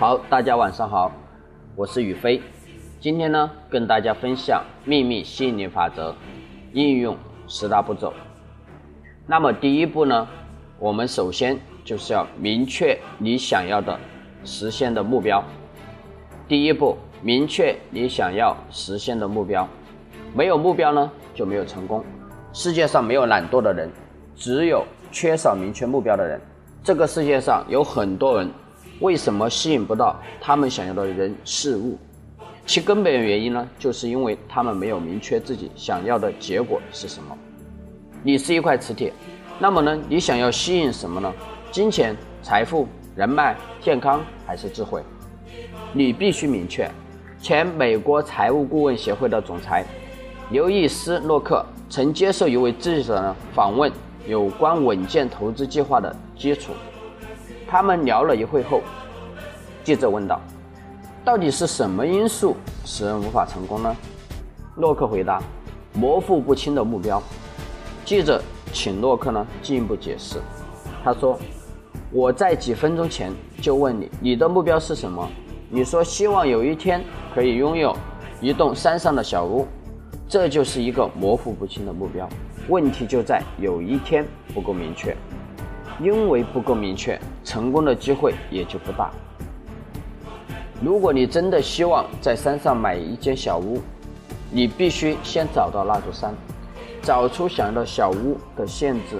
好，大家晚上好，我是宇飞，今天呢跟大家分享秘密吸引力法则应用十大步骤。那么第一步呢，我们首先就是要明确你想要的实现的目标。第一步，明确你想要实现的目标。没有目标呢，就没有成功。世界上没有懒惰的人，只有缺少明确目标的人。这个世界上有很多人，为什么吸引不到他们想要的人事物？其根本原因呢，就是因为他们没有明确自己想要的结果是什么。你是一块磁铁，那么呢，你想要吸引什么呢？金钱、财富、人脉、健康还是智慧？你必须明确。前美国财务顾问协会的总裁刘易斯·洛克曾接受一位记者的访问。有关稳健投资计划的基础，他们聊了一会后，记者问道：“到底是什么因素使人无法成功呢？”洛克回答：“模糊不清的目标。”记者请洛克呢进一步解释。他说：“我在几分钟前就问你，你的目标是什么？你说希望有一天可以拥有一栋山上的小屋，这就是一个模糊不清的目标。”问题就在有一天不够明确，因为不够明确，成功的机会也就不大。如果你真的希望在山上买一间小屋，你必须先找到那座山，找出想要的小屋的限制，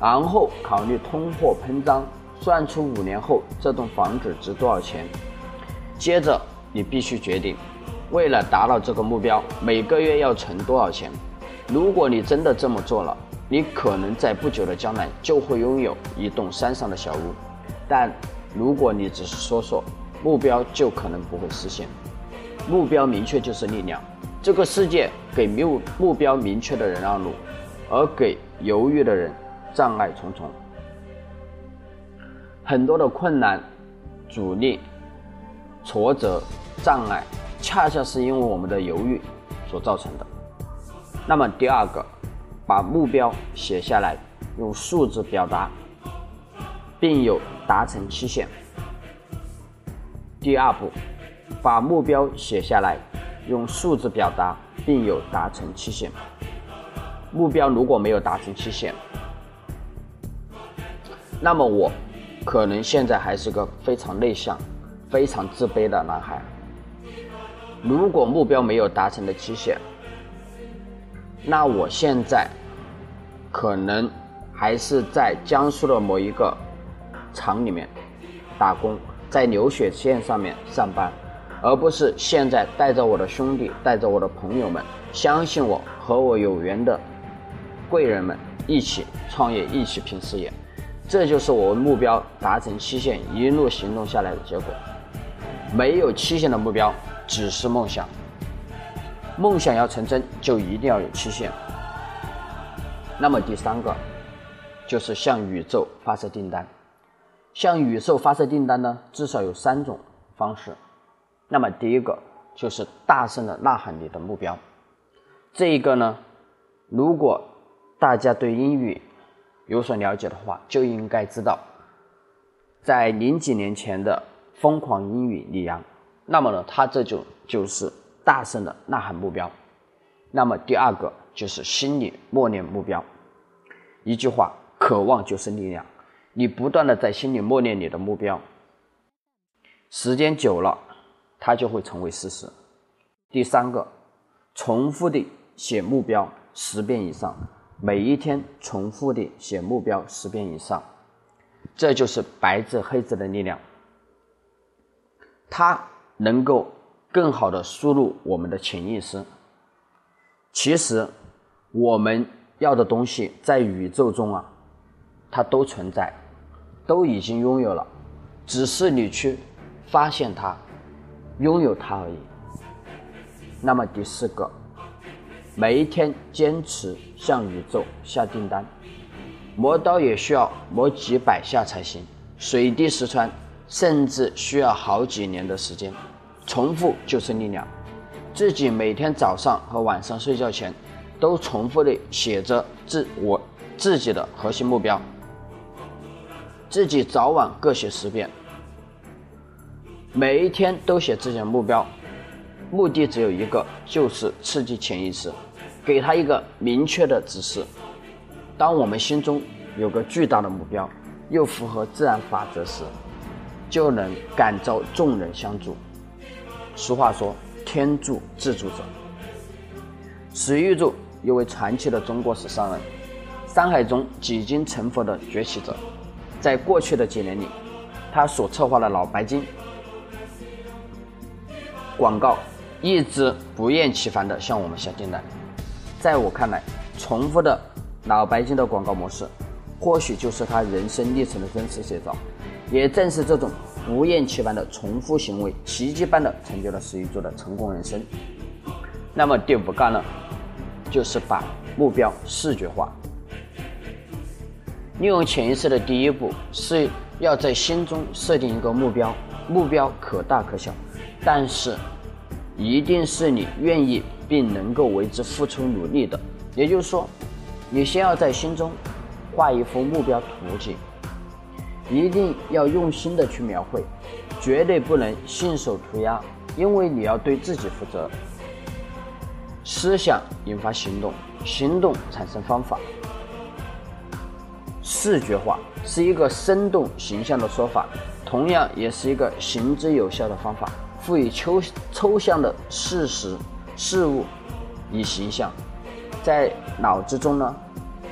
然后考虑通货膨胀，算出五年后这栋房子值多少钱。接着，你必须决定，为了达到这个目标，每个月要存多少钱。如果你真的这么做了，你可能在不久的将来就会拥有一栋山上的小屋。但如果你只是说说，目标就可能不会实现。目标明确就是力量。这个世界给目目标明确的人让路，而给犹豫的人障碍重重。很多的困难、阻力、挫折、障碍，恰恰是因为我们的犹豫所造成的。那么第二个，把目标写下来，用数字表达，并有达成期限。第二步，把目标写下来，用数字表达，并有达成期限。目标如果没有达成期限，那么我可能现在还是个非常内向、非常自卑的男孩。如果目标没有达成的期限，那我现在可能还是在江苏的某一个厂里面打工，在流水线上面上班，而不是现在带着我的兄弟、带着我的朋友们，相信我和我有缘的贵人们一起创业、一起拼事业。这就是我目标达成期限一路行动下来的结果。没有期限的目标只是梦想。梦想要成真，就一定要有期限。那么第三个，就是向宇宙发射订单。向宇宙发射订单呢，至少有三种方式。那么第一个就是大声的呐喊你的目标。这一个呢，如果大家对英语有所了解的话，就应该知道，在零几年前的疯狂英语李阳，那么呢，他这就就是。大声的呐喊目标，那么第二个就是心里默念目标。一句话，渴望就是力量。你不断的在心里默念你的目标，时间久了，它就会成为事实。第三个，重复的写目标十遍以上，每一天重复的写目标十遍以上，这就是白纸黑字的力量。它能够。更好的输入我们的潜意识。其实，我们要的东西在宇宙中啊，它都存在，都已经拥有了，只是你去发现它，拥有它而已。那么第四个，每一天坚持向宇宙下订单，磨刀也需要磨几百下才行，水滴石穿，甚至需要好几年的时间。重复就是力量。自己每天早上和晚上睡觉前，都重复的写着自我自己的核心目标。自己早晚各写十遍。每一天都写自己的目标，目的只有一个，就是刺激潜意识，给他一个明确的指示。当我们心中有个巨大的目标，又符合自然法则时，就能感召众人相助。俗话说：“天助自助者。”史玉柱，一位传奇的中国史商人，山海中几经成佛的崛起者。在过去的几年里，他所策划的脑白金广告一直不厌其烦地向我们下订单。在我看来，重复的脑白金的广告模式，或许就是他人生历程的真实写照。也正是这种不厌其烦的重复行为，奇迹般的成就了史玉柱的成功人生。那么第五个呢，就是把目标视觉化。利用潜意识的第一步是要在心中设定一个目标，目标可大可小，但是一定是你愿意并能够为之付出努力的。也就是说，你先要在心中画一幅目标图景，一定要用心的去描绘，绝对不能信手涂鸦，因为你要对自己负责。思想引发行动，行动产生方法。视觉化是一个生动形象的说法，同样也是一个行之有效的方法。赋予抽抽象的事实事物以形象，在脑子中呢，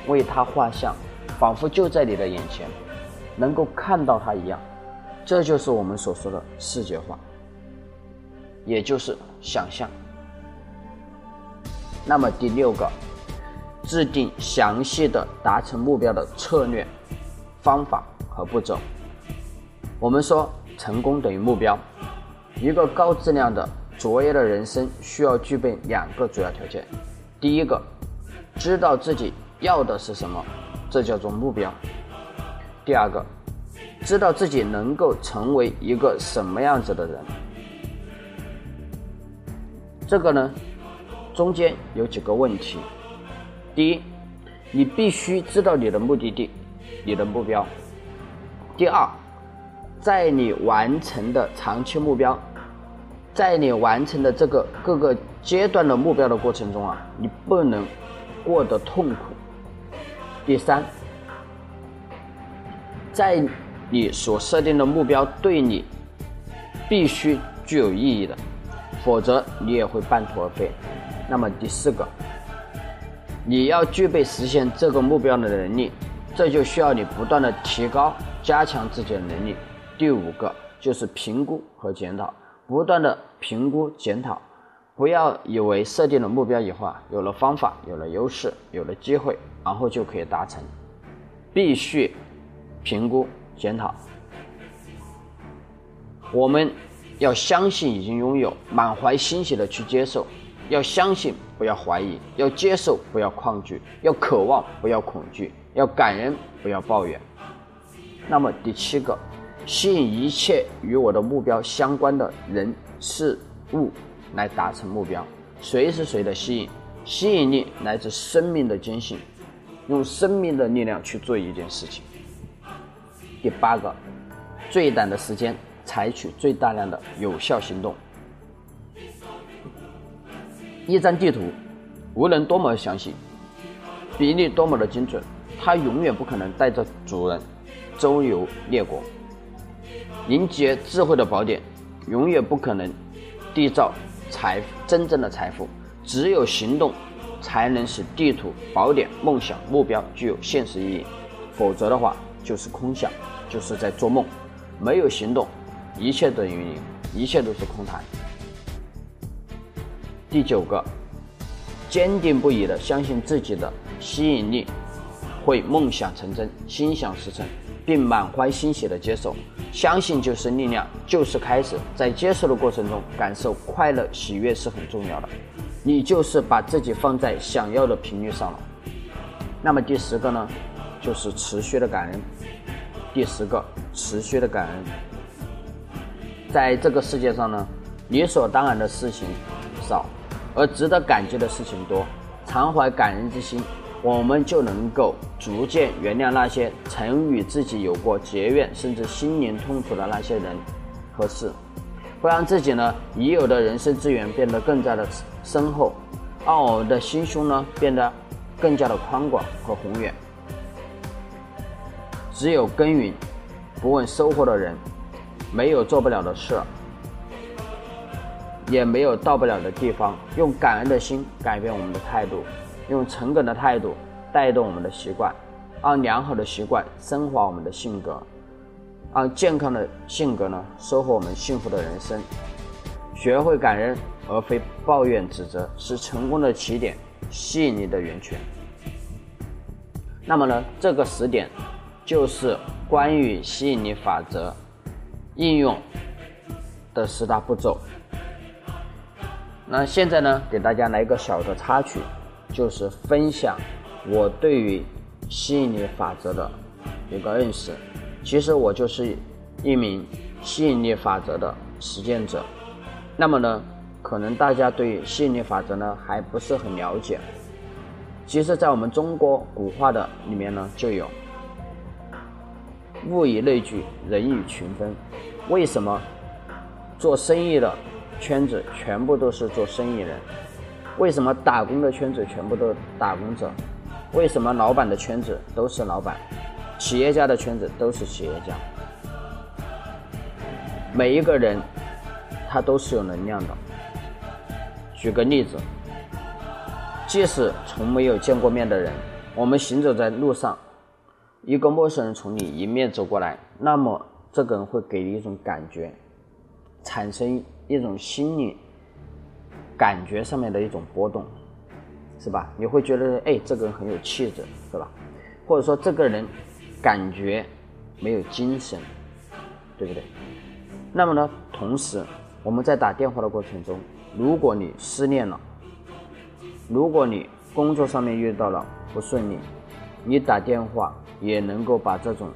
为它画像，仿佛就在你的眼前，能够看到它一样。这就是我们所说的视觉化，也就是想象。那么第六个。制定详细的达成目标的策略、方法和步骤。我们说，成功等于目标。一个高质量的卓越的人生需要具备两个主要条件：第一个，知道自己要的是什么，这叫做目标；第二个，知道自己能够成为一个什么样子的人。这个呢，中间有几个问题。第一，你必须知道你的目的地，你的目标。第二，在你完成的长期目标，在你完成的这个各个阶段的目标的过程中啊，你不能过得痛苦。第三，在你所设定的目标对你必须具有意义的，否则你也会半途而废。那么第四个。你要具备实现这个目标的能力，这就需要你不断的提高、加强自己的能力。第五个就是评估和检讨，不断的评估检讨，不要以为设定了目标以后啊，有了方法、有了优势、有了机会，然后就可以达成，必须评估检讨。我们要相信已经拥有，满怀欣喜的去接受。要相信，不要怀疑；要接受，不要抗拒；要渴望，不要恐惧；要感恩，不要抱怨。那么第七个，吸引一切与我的目标相关的人事物来达成目标。谁是谁的吸引？吸引力来自生命的坚信，用生命的力量去做一件事情。第八个，最短的时间采取最大量的有效行动。一张地图，无论多么详细，比例多么的精准，它永远不可能带着主人周游列国。凝结智慧的宝典，永远不可能缔造财真正的财富。只有行动，才能使地图、宝典、梦想、目标具有现实意义。否则的话，就是空想，就是在做梦。没有行动，一切等于零，一切都是空谈。第九个，坚定不移的相信自己的吸引力会梦想成真、心想事成，并满怀欣喜的接受。相信就是力量，就是开始。在接受的过程中，感受快乐、喜悦是很重要的。你就是把自己放在想要的频率上了。那么第十个呢，就是持续的感恩。第十个，持续的感恩。在这个世界上呢，理所当然的事情少。而值得感激的事情多，常怀感恩之心，我们就能够逐渐原谅那些曾与自己有过结怨甚至心灵痛楚的那些人和事。会让自己呢已有的人生资源变得更加的深厚，让我们的心胸呢变得更加的宽广和宏远。只有耕耘不问收获的人，没有做不了的事，也没有到不了的地方。用感恩的心改变我们的态度，用诚恳的态度带动我们的习惯，让良好的习惯升华我们的性格。让健康的性格呢，收获我们幸福的人生。学会感恩而非抱怨指责，是成功的起点，吸引力的源泉。那么呢，这个十点就是关于吸引力法则应用的十大步骤。那现在呢，给大家来一个小的插曲，就是分享我对于吸引力法则的一个认识。其实我就是一名吸引力法则的实践者。那么呢，可能大家对吸引力法则呢还不是很了解。其实，在我们中国古话的里面呢，就有“物以类聚，人以群分”。为什么做生意的圈子全部都是做生意人？为什么打工的圈子全部都打工者？为什么老板的圈子都是老板？企业家的圈子都是企业家，每一个人他都是有能量的。举个例子，即使从没有见过面的人，我们行走在路上，一个陌生人从你迎面走过来，那么这个人会给你一种感觉，产生一种心理感觉上面的一种波动，是吧？你会觉得哎，这个人很有气质，是吧？或者说这个人。感觉没有精神，对不对？那么呢，同时我们在打电话的过程中，如果你失恋了，如果你工作上面遇到了不顺利，你打电话也能够把这种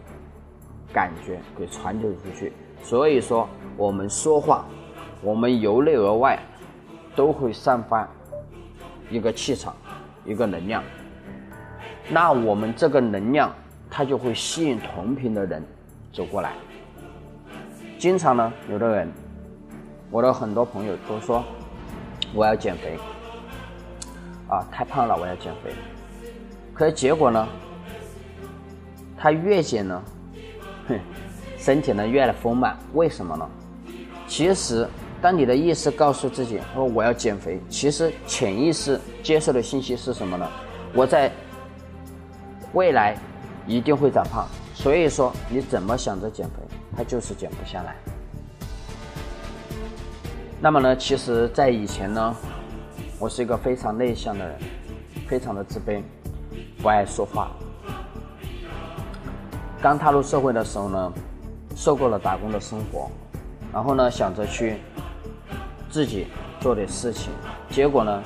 感觉给传递出去。所以说，我们说话，我们由内而外都会散发一个气场，一个能量。那我们这个能量。它就会吸引同频的人走过来。经常呢，有的人，我的很多朋友都说我要减肥，啊，太胖了，我要减肥。可是结果呢，他越减呢，哼，身体呢越来丰满。为什么呢？其实，当你的意识告诉自己说我要减肥，其实潜意识接受的信息是什么呢？我在未来。一定会长胖，所以说你怎么想着减肥，它就是减不下来。那么呢，其实，在以前呢，我是一个非常内向的人，非常的自卑，不爱说话。刚踏入社会的时候呢，受够了打工的生活，然后呢，想着去自己做点事情，结果呢，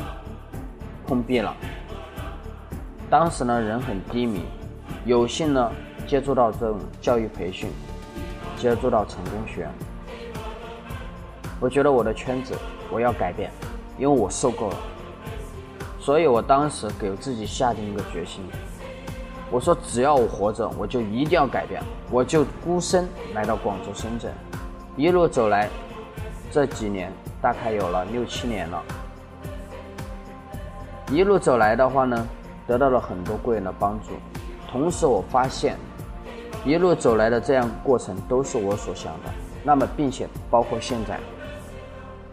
碰壁了。当时呢，人很低迷。有幸呢，接触到这种教育培训，接触到成功学，我觉得我的圈子我要改变，因为我受够了，所以我当时给自己下定一个决心，我说只要我活着，我就一定要改变，我就孤身来到广州、深圳，一路走来，这几年大概有了六七年了，一路走来的话呢，得到了很多贵人的帮助。同时，我发现一路走来的这样过程都是我所想的。那么，并且包括现在，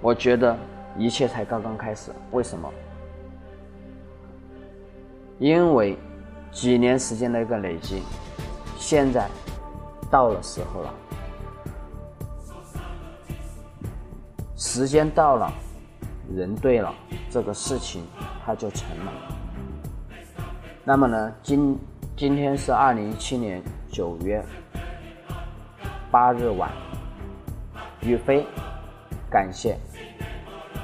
我觉得一切才刚刚开始。为什么？因为几年时间的一个累积，现在到了时候了，时间到了，人对了，这个事情它就成了。那么呢，今。今天是二零一七年九月八日晚，宇飞，感谢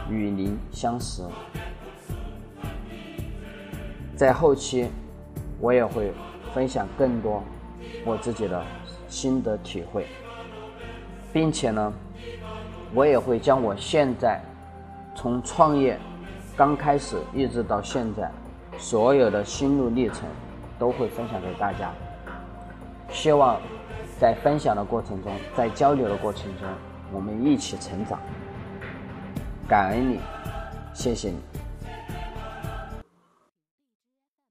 与您相识。在后期，我也会分享更多我自己的心得体会，并且呢，我也会将我现在从创业刚开始一直到现在所有的心路历程。都会分享给大家，希望在分享的过程中，在交流的过程中，我们一起成长。感恩你，谢谢你。